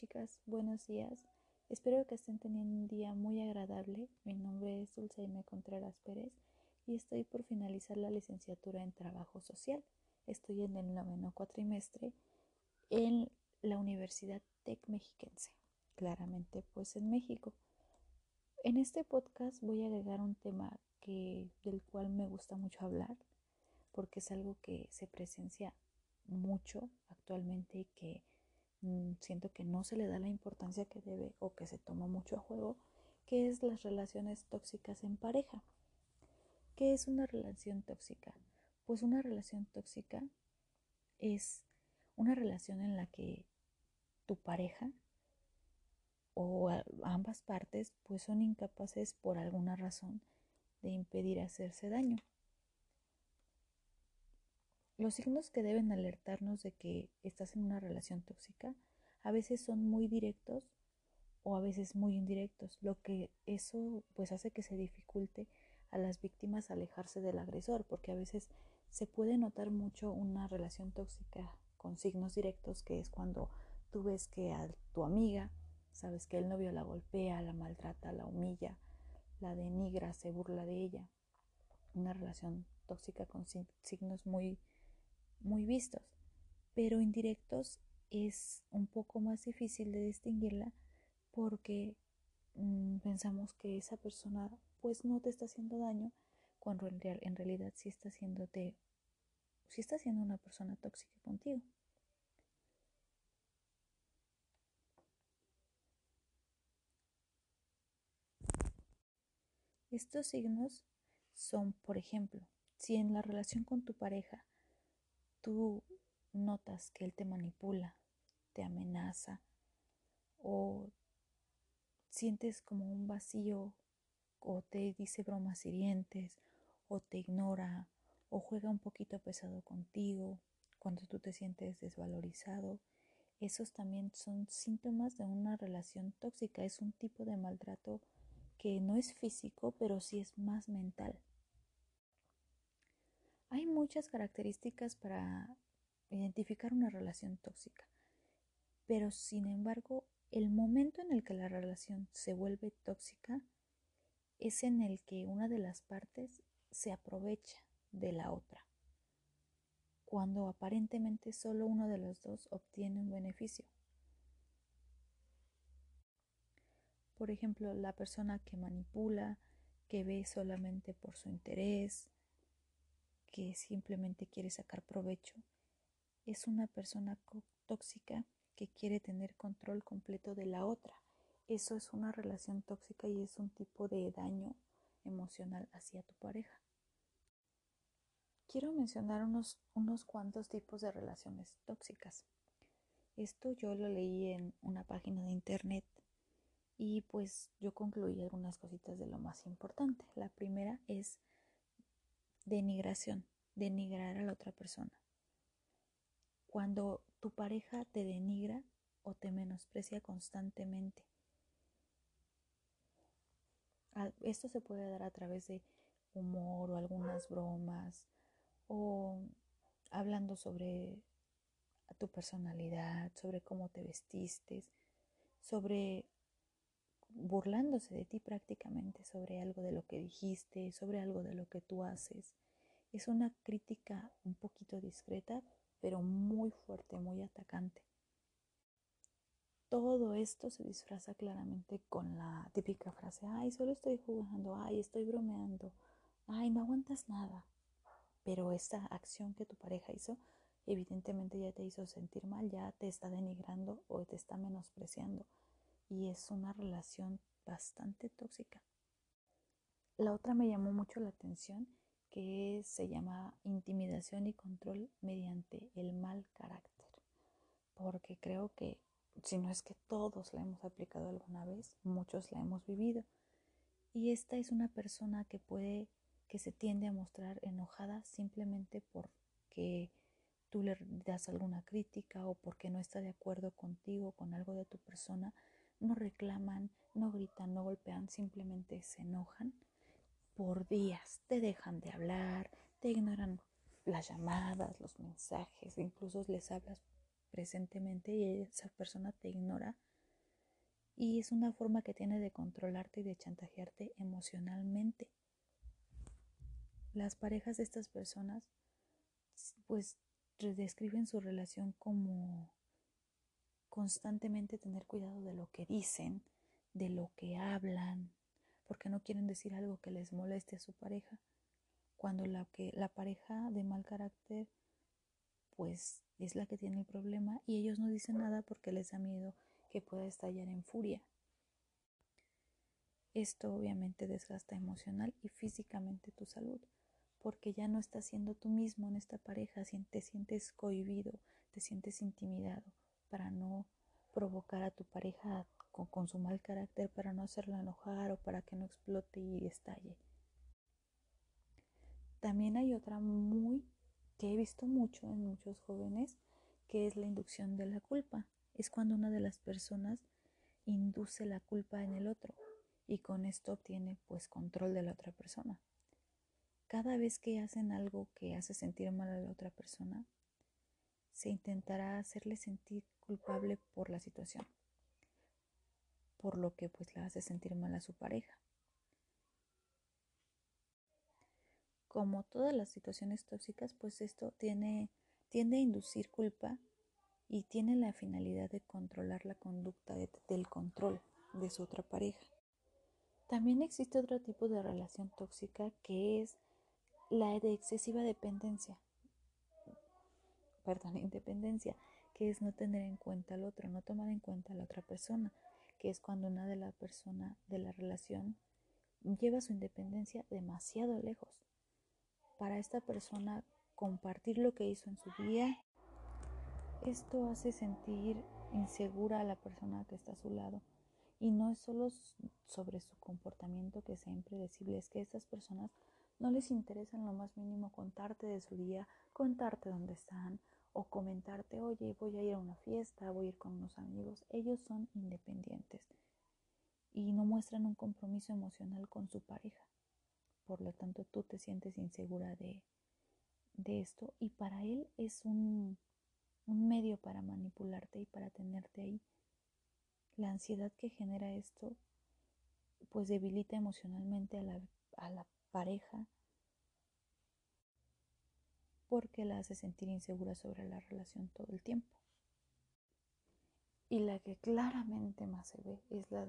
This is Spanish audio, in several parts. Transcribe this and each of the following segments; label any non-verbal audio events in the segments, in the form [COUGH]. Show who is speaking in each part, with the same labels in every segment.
Speaker 1: Chicas, buenos días. Espero que estén teniendo un día muy agradable. Mi nombre es Dulceime Contreras Pérez y estoy por finalizar la licenciatura en Trabajo Social. Estoy en el noveno cuatrimestre en la Universidad Tec Mexiquense, claramente pues en México. En este podcast voy a agregar un tema del cual me gusta mucho hablar porque es algo que se presencia mucho actualmente y que mm, siento que no se le da la importancia que debe o que se toma mucho a juego, que es las relaciones tóxicas en pareja. ¿Qué es una relación tóxica? Pues una relación tóxica es una relación en la que tu pareja o ambas partes pues son incapaces por alguna razón de impedir hacerse daño. Los signos que deben alertarnos de que estás en una relación tóxica a veces son muy directos o a veces muy indirectos, lo que eso pues hace que se dificulte a las víctimas alejarse del agresor, porque a veces se puede notar mucho una relación tóxica con signos directos, que es cuando tú ves que a tu amiga, sabes que el novio la golpea, la maltrata, la humilla, la denigra, se burla de ella. Una relación tóxica con signos muy, muy vistos. Pero indirectos es un poco más difícil de distinguirla porque mm, pensamos que esa persona pues no te está haciendo daño cuando en, en realidad sí está haciéndote, sí está siendo una persona tóxica contigo. Estos signos son, por ejemplo, si en la relación con tu pareja tú notas que él te manipula, te amenaza o sientes como un vacío o te dice bromas hirientes o te ignora o juega un poquito pesado contigo cuando tú te sientes desvalorizado, esos también son síntomas de una relación tóxica, es un tipo de maltrato que no es físico, pero sí es más mental. Hay muchas características para identificar una relación tóxica, pero sin embargo, el momento en el que la relación se vuelve tóxica es en el que una de las partes se aprovecha de la otra, cuando aparentemente solo uno de los dos obtiene un beneficio. Por ejemplo, la persona que manipula, que ve solamente por su interés, que simplemente quiere sacar provecho, es una persona tóxica que quiere tener control completo de la otra. Eso es una relación tóxica y es un tipo de daño emocional hacia tu pareja. Quiero mencionar unos, unos cuantos tipos de relaciones tóxicas. Esto yo lo leí en una página de internet y pues yo concluí algunas cositas de lo más importante. La primera es denigración, denigrar a la otra persona. Cuando tu pareja te denigra o te menosprecia constantemente. Esto se puede dar a través de humor o algunas bromas o hablando sobre tu personalidad, sobre cómo te vestiste, sobre burlándose de ti prácticamente sobre algo de lo que dijiste, sobre algo de lo que tú haces. Es una crítica un poquito discreta, pero muy fuerte, muy atacante. Todo esto se disfraza claramente con la típica frase, ay, solo estoy jugando, ay, estoy bromeando, ay, no aguantas nada. Pero esta acción que tu pareja hizo, evidentemente ya te hizo sentir mal, ya te está denigrando o te está menospreciando y es una relación bastante tóxica. La otra me llamó mucho la atención que se llama intimidación y control mediante el mal carácter, porque creo que si no es que todos la hemos aplicado alguna vez, muchos la hemos vivido. Y esta es una persona que puede, que se tiende a mostrar enojada simplemente porque tú le das alguna crítica o porque no está de acuerdo contigo con algo de tu persona no reclaman, no gritan, no golpean, simplemente se enojan por días, te dejan de hablar, te ignoran las llamadas, los mensajes, incluso les hablas presentemente y esa persona te ignora. Y es una forma que tiene de controlarte y de chantajearte emocionalmente. Las parejas de estas personas pues describen su relación como constantemente tener cuidado de lo que dicen, de lo que hablan, porque no quieren decir algo que les moleste a su pareja. Cuando la, que, la pareja de mal carácter pues es la que tiene el problema y ellos no dicen nada porque les da miedo que pueda estallar en furia. Esto obviamente desgasta emocional y físicamente tu salud, porque ya no estás siendo tú mismo en esta pareja, te sientes cohibido, te sientes intimidado para no provocar a tu pareja con, su mal carácter, para no hacerla enojar o para que no explote y estalle. También hay otra muy que he visto mucho en muchos jóvenes, que es la inducción de la culpa. Es cuando una de las personas induce la culpa en el otro y con esto obtiene pues control de la otra persona. Cada vez que hacen algo que hace sentir mal a la otra persona, se intentará hacerle sentir culpable por la situación, por lo que pues la hace sentir mal a su pareja. como todas las situaciones tóxicas, pues esto tiene, tiende a inducir culpa y tiene la finalidad de controlar la conducta del control de su otra pareja. También existe otro tipo de relación tóxica que es la de excesiva dependencia, perdón, [LAUGHS] independencia, que es no tener en cuenta al otro, no tomar en cuenta a la otra persona, que es cuando una de la persona de la relación lleva su independencia demasiado lejos para esta persona compartir lo que hizo en su día. Esto hace sentir insegura a la persona que está a su lado. Y no es solo sobre su comportamiento que sea impredecible, es que a estas personas no les interesa en lo más mínimo contarte de su día, contarte dónde están o comentarte, oye, voy a ir a una fiesta, voy a ir con unos amigos. Ellos son independientes y no muestran un compromiso emocional con su pareja por lo tanto tú te sientes insegura de, esto y para él es un, medio para manipularte y para tenerte ahí. La ansiedad que genera esto pues debilita emocionalmente a la, a la pareja porque la hace sentir insegura sobre la relación todo el tiempo. Y la que claramente más se ve es la,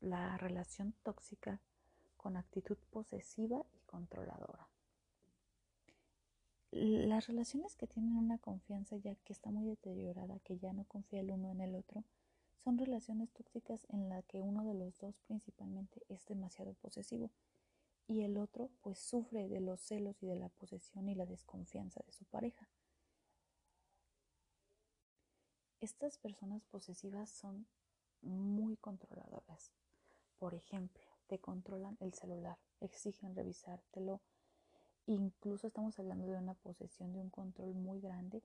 Speaker 1: la relación tóxica con actitud posesiva y controladora. Las relaciones que tienen una confianza ya que está muy deteriorada, que ya no confía el uno en el otro, son relaciones tóxicas en las que uno de los dos principalmente es demasiado posesivo y el otro pues sufre de los celos y de la posesión y la desconfianza de su pareja. Estas personas posesivas son muy controladoras. Por ejemplo, te controlan el celular, exigen revisártelo. Incluso estamos hablando de una posesión de un control muy grande.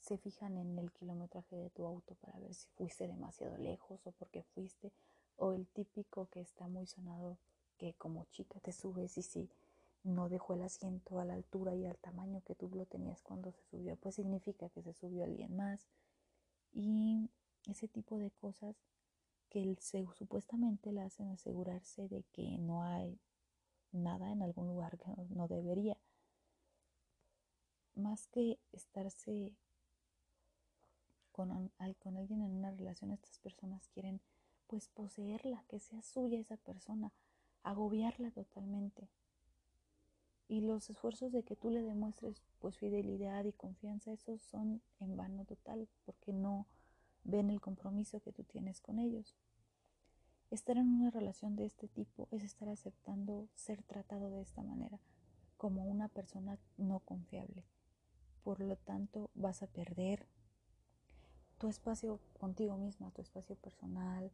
Speaker 1: Se fijan en el kilometraje de tu auto para ver si fuiste demasiado lejos o porque fuiste. O el típico que está muy sonado que como chica te subes y si no dejó el asiento a la altura y al tamaño que tú lo tenías cuando se subió, pues significa que se subió alguien más. Y ese tipo de cosas que supuestamente le hacen asegurarse de que no hay nada en algún lugar que no, debería. Más que estarse con, con alguien en una relación, estas personas quieren pues poseerla, que sea suya esa persona, agobiarla totalmente. Y los esfuerzos de que tú le demuestres pues fidelidad y confianza, esos son en vano total, porque no ven el compromiso que tú tienes con ellos. Estar en una relación de este tipo es estar aceptando ser tratado de esta manera, como una persona no confiable. Por lo tanto, vas a perder tu espacio contigo misma, tu espacio personal,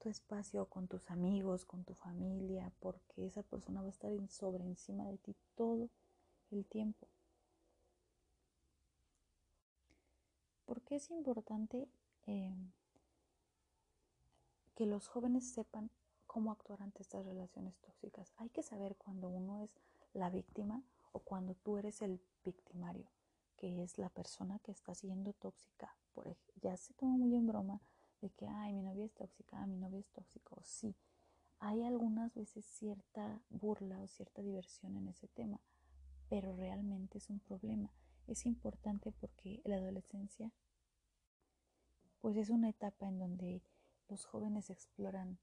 Speaker 1: tu espacio con tus amigos, con tu familia, porque esa persona va a estar sobre encima de ti todo el tiempo. ¿Por qué es importante eh, que los jóvenes sepan cómo actuar ante estas relaciones tóxicas. Hay que saber cuando uno es la víctima o cuando tú eres el victimario, que es la persona que está siendo tóxica. Por ya se toma muy en broma de que, ay, mi novia es tóxica, mi novia es tóxico. Sí, hay algunas veces cierta burla o cierta diversión en ese tema, pero realmente es un problema. Es importante porque la adolescencia, pues es una etapa en donde los jóvenes exploran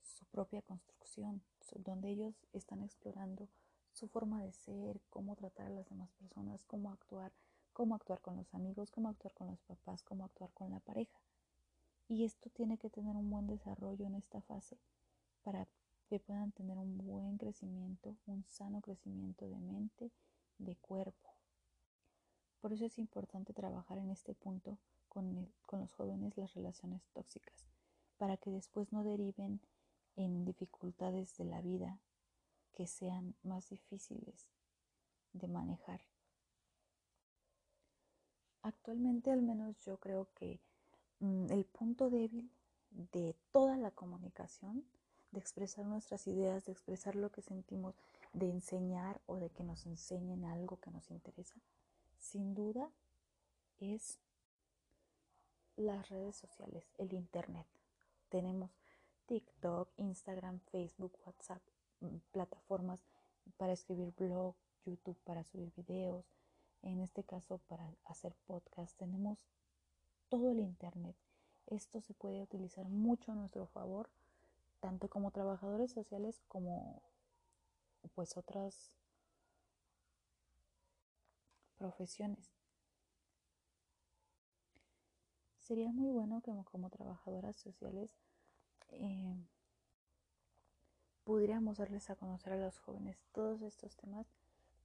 Speaker 1: su propia construcción, donde ellos están explorando su forma de ser, cómo tratar a las demás personas, cómo actuar, cómo actuar con los amigos, cómo actuar con los papás, cómo actuar con la pareja. Y esto tiene que tener un buen desarrollo en esta fase para que puedan tener un buen crecimiento, un sano crecimiento de mente, de cuerpo. Por eso es importante trabajar en este punto con, con los jóvenes las relaciones tóxicas, para que después no deriven en dificultades de la vida que sean más difíciles de manejar. Actualmente al menos yo creo que el punto débil de toda la comunicación, de expresar nuestras ideas, de expresar lo que sentimos, de enseñar o de que nos enseñen algo que nos interesa, sin duda es las redes sociales, el Internet. Tenemos TikTok, Instagram, Facebook, WhatsApp, mm, plataformas para escribir blog, YouTube para subir videos, en este caso para hacer podcast. Tenemos todo el Internet. Esto se puede utilizar mucho a nuestro favor, tanto como trabajadores sociales como pues otras profesiones. Sería muy bueno que como trabajadoras sociales eh, pudiéramos darles a conocer a los jóvenes todos estos temas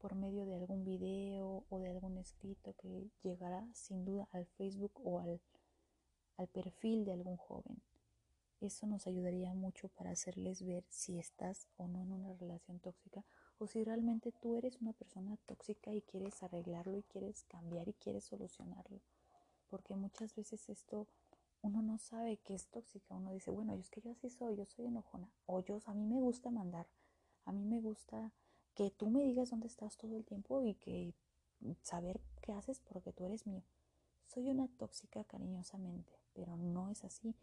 Speaker 1: por medio de algún video o de algún escrito que llegará sin duda al Facebook o al, al perfil de algún joven. Eso nos ayudaría mucho para hacerles ver si estás o no en una relación tóxica o si realmente tú eres una persona tóxica y quieres arreglarlo y quieres cambiar y quieres solucionarlo. Porque muchas veces esto uno no sabe que es tóxica. Uno dice, bueno, es que yo así soy, yo soy enojona. O yo, a mí me gusta mandar. A mí me gusta que tú me digas dónde estás todo el tiempo y que saber qué haces porque tú eres mío. Soy una tóxica cariñosamente, pero no es así.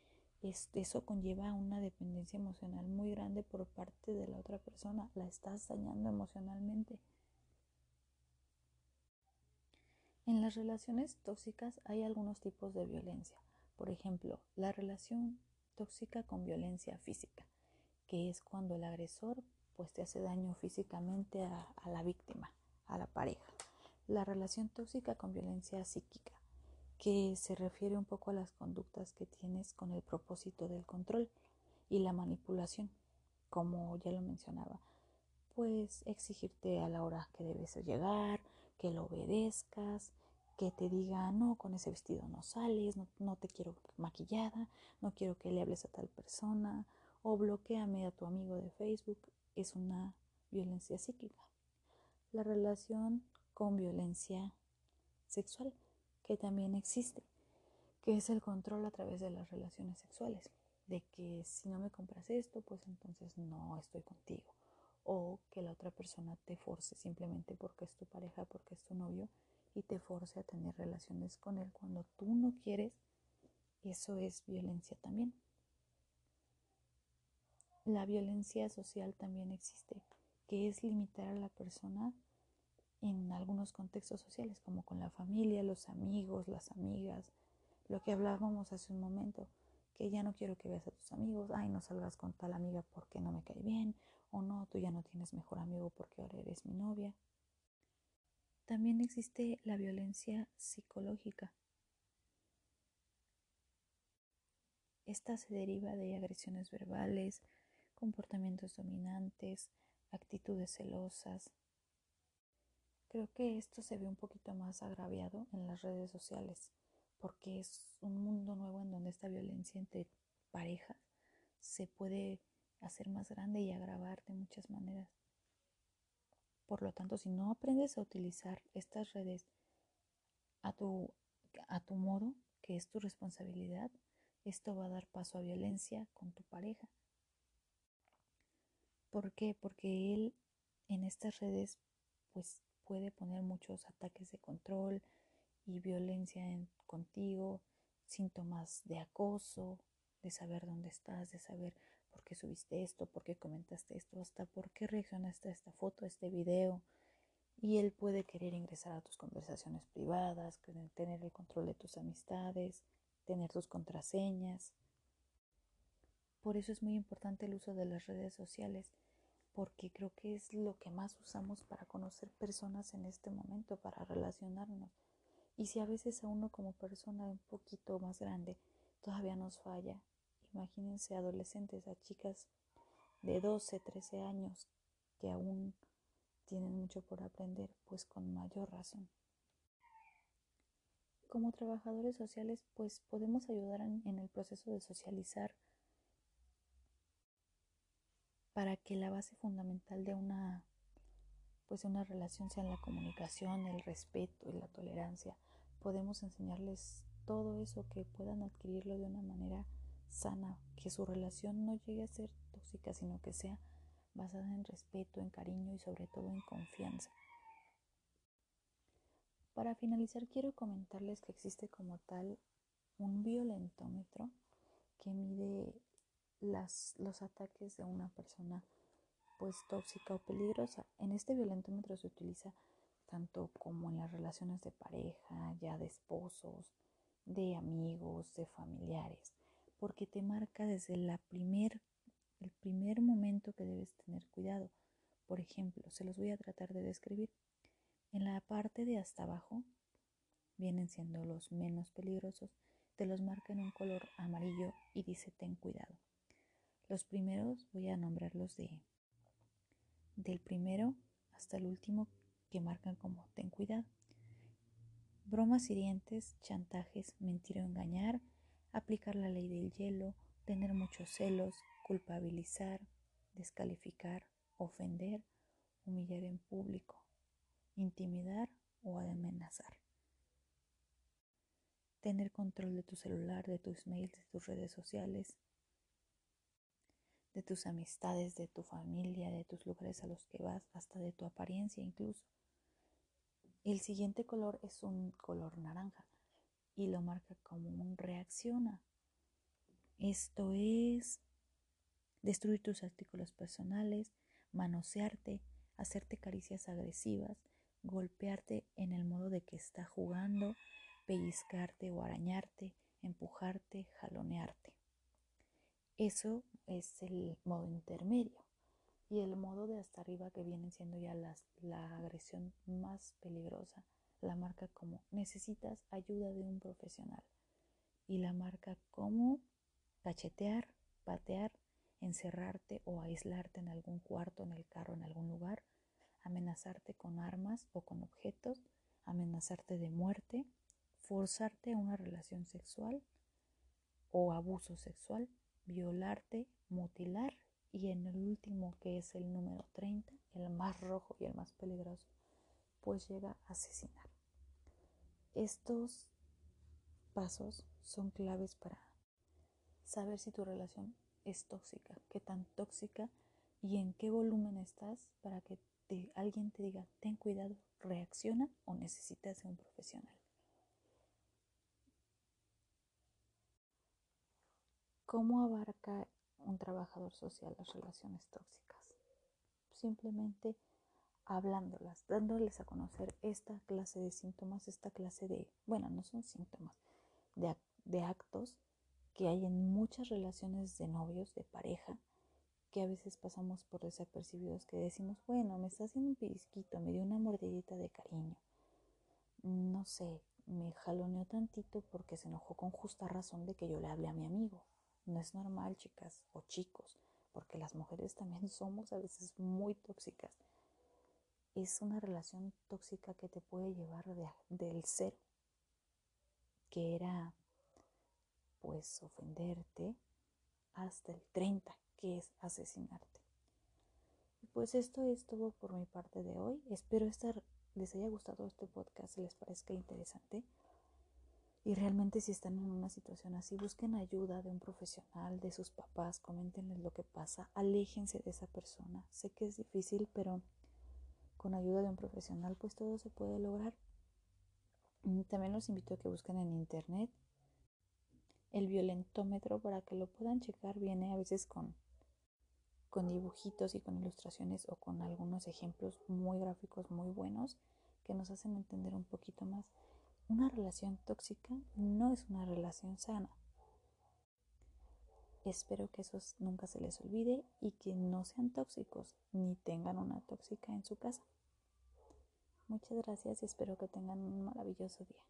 Speaker 1: Es, eso conlleva una dependencia emocional muy grande por parte de la otra persona. La estás dañando emocionalmente. En las relaciones tóxicas hay algunos tipos de violencia. Por ejemplo, la relación tóxica con violencia física, que es cuando el agresor pues te hace daño físicamente a, la víctima, a la pareja. La relación tóxica con violencia psíquica, que se refiere un poco a las conductas que tienes con el propósito del control y la manipulación, como ya lo mencionaba, pues exigirte a la hora que debes llegar, que lo obedezcas, que te diga, no, con ese vestido no sales, no, te quiero maquillada, no quiero que le hables a tal persona, o bloqueame a tu amigo de Facebook, es una violencia psíquica. La relación con violencia sexual, que también existe, que es el control a través de las relaciones sexuales, de que si no me compras esto, pues entonces no estoy contigo, o que la otra persona te force simplemente porque es tu pareja, porque es tu novio, y te force a tener relaciones con él cuando tú no quieres, eso es violencia también. La violencia social también existe, que es limitar a la persona en algunos contextos sociales, como con la familia, los amigos, las amigas, lo que hablábamos hace un momento, que ya no quiero que veas a tus amigos, ay, no salgas con tal amiga porque no me cae bien, o no, tú ya no tienes mejor amigo porque ahora eres mi novia. También existe la violencia psicológica. Esta se deriva de agresiones verbales, comportamientos dominantes, actitudes celosas. Creo que esto se ve un poquito más agraviado en las redes sociales, porque es un mundo nuevo en donde esta violencia entre parejas se puede hacer más grande y agravar de muchas maneras. Por lo tanto, si no aprendes a utilizar estas redes a tu, a tu modo, que es tu responsabilidad, esto va a dar paso a violencia con tu pareja. ¿Por qué? Porque él en estas redes pues puede poner muchos ataques de control y violencia en, contigo, síntomas de acoso, de saber dónde estás, de saber por qué subiste esto, por qué comentaste esto, hasta por qué reaccionaste a esta foto, a este video. Y él puede querer ingresar a tus conversaciones privadas, tener el control de tus amistades, tener tus contraseñas. Por eso es muy importante el uso de las redes sociales, porque creo que es lo que más usamos para conocer personas en este momento, para relacionarnos. Y si a veces a uno como persona un poquito más grande todavía nos falla, imagínense adolescentes, a chicas de 12, 13 años que aún tienen mucho por aprender, pues con mayor razón. Como trabajadores sociales, pues podemos ayudar en, el proceso de socializar para que la base fundamental de una pues una relación sea la comunicación, el respeto y la tolerancia. Podemos enseñarles todo eso que puedan adquirirlo de una manera sana, que su relación no llegue a ser tóxica, sino que sea basada en respeto, en cariño y sobre todo en confianza. Para finalizar, quiero comentarles que existe como tal un violentómetro que mide las, los ataques de una persona pues tóxica o peligrosa. En este violentómetro se utiliza tanto como en las relaciones de pareja, ya de esposos, de amigos, de familiares, porque te marca desde la primer, el primer momento que debes tener cuidado. Por ejemplo, se los voy a tratar de describir. En la parte de hasta abajo vienen siendo los menos peligrosos, te los marca en un color amarillo y dice ten cuidado. Los primeros voy a nombrarlos de del primero hasta el último que marcan como ten cuidado. Bromas hirientes, chantajes, mentir o engañar, aplicar la ley del hielo, tener muchos celos, culpabilizar, descalificar, ofender, humillar en público, intimidar o amenazar. Tener control de tu celular, de tus mails, de tus redes sociales, de tus amistades, de tu familia, de tus lugares a los que vas, hasta de tu apariencia incluso. El siguiente color es un color naranja y lo marca como un reacciona. Esto es destruir tus artículos personales, manosearte, hacerte caricias agresivas, golpearte en el modo de que está jugando, pellizcarte o arañarte, empujarte, jalonearte. Eso es el modo intermedio. Y el modo de hasta arriba que viene siendo ya la agresión más peligrosa, la marca como necesitas ayuda de un profesional. Y la marca como cachetear, patear, encerrarte o aislarte en algún cuarto, en el carro, en algún lugar, amenazarte con armas o con objetos, amenazarte de muerte, forzarte a una relación sexual o abuso sexual, violarte, mutilar y en el último que es el número 30, el más rojo y el más peligroso, pues llega a asesinar. Estos pasos son claves para saber si tu relación es tóxica, qué tan tóxica y en qué volumen estás para que alguien te diga, ten cuidado, reacciona o necesitas de un profesional. ¿Cómo abarca un trabajador social las relaciones tóxicas? Simplemente hablándolas, dándoles a conocer esta clase de síntomas, esta clase de, bueno, no son síntomas, de, de actos que hay en muchas relaciones de novios, de pareja, que a veces pasamos por desapercibidos, que decimos, bueno, me está haciendo un pellizquito, me dio una mordidita de cariño, no sé, me jaloneó tantito porque se enojó con justa razón de que yo le hablé a mi amigo. No es normal, chicas o chicos, porque las mujeres también [LAUGHS] somos a veces muy tóxicas. Es una relación tóxica que te puede llevar del cero, que era pues ofenderte, hasta el 30, que es asesinarte. Y pues esto es todo por mi parte de hoy. Espero estar, les haya gustado este podcast, les parezca interesante. Y realmente si están en una situación así, busquen ayuda de un profesional, de sus papás, coméntenles lo que pasa, aléjense de esa persona. Sé que es difícil, pero con ayuda de un profesional pues todo se puede lograr. También los invito a que busquen en internet el violentómetro para que lo puedan checar. Viene a veces con, con dibujitos y con ilustraciones o con algunos ejemplos muy gráficos, muy buenos, que nos hacen entender un poquito más. Una relación tóxica no es una relación sana. Espero que eso nunca se les olvide y que no sean tóxicos ni tengan una tóxica en su casa. Muchas gracias y espero que tengan un maravilloso día.